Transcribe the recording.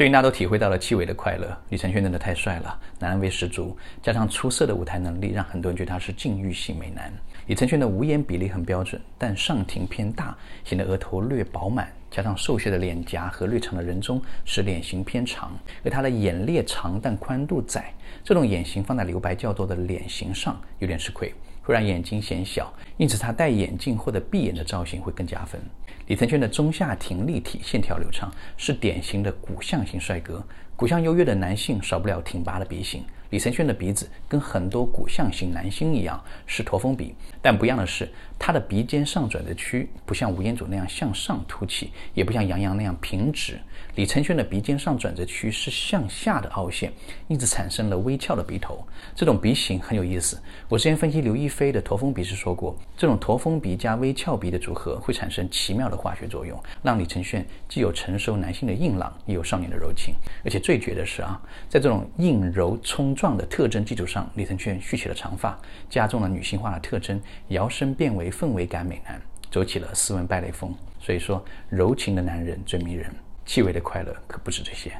最近大家都体会到了戚薇的快乐，李承铉真的太帅了，男人味十足，加上出色的舞台能力，让很多人觉得他是禁欲系美男。李承铉的无眼比例很标准，但上庭偏大，显得额头略饱满，加上瘦削的脸颊和略长的人中，使脸型偏长。而他的眼裂长但宽度窄，这种眼型放在留白较多的脸型上有点吃亏。不让眼睛显小，因此他戴眼镜或者闭眼的造型会更加分。李承铉的中下庭立体，线条流畅，是典型的骨相型帅哥。骨相优越的男性少不了挺拔的鼻型。李承铉的鼻子跟很多骨相型男星一样是驼峰鼻，但不一样的是，他的鼻尖上转折区不像吴彦祖那样向上凸起，也不像杨洋那样平直。李承铉的鼻尖上转折区是向下的凹陷，因此产生了微翘的鼻头。这种鼻型很有意思。我之前分析刘亦菲的驼峰鼻时说过，这种驼峰鼻加微翘鼻的组合会产生奇妙的化学作用，让李承铉既有成熟男性的硬朗，也有少年的柔情。而且最绝的是啊，在这种硬柔冲。壮的特征基础上，李承铉蓄起了长发，加重了女性化的特征，摇身变为氛围感美男，走起了斯文败类风。所以说，柔情的男人最迷人。气味的快乐可不止这些。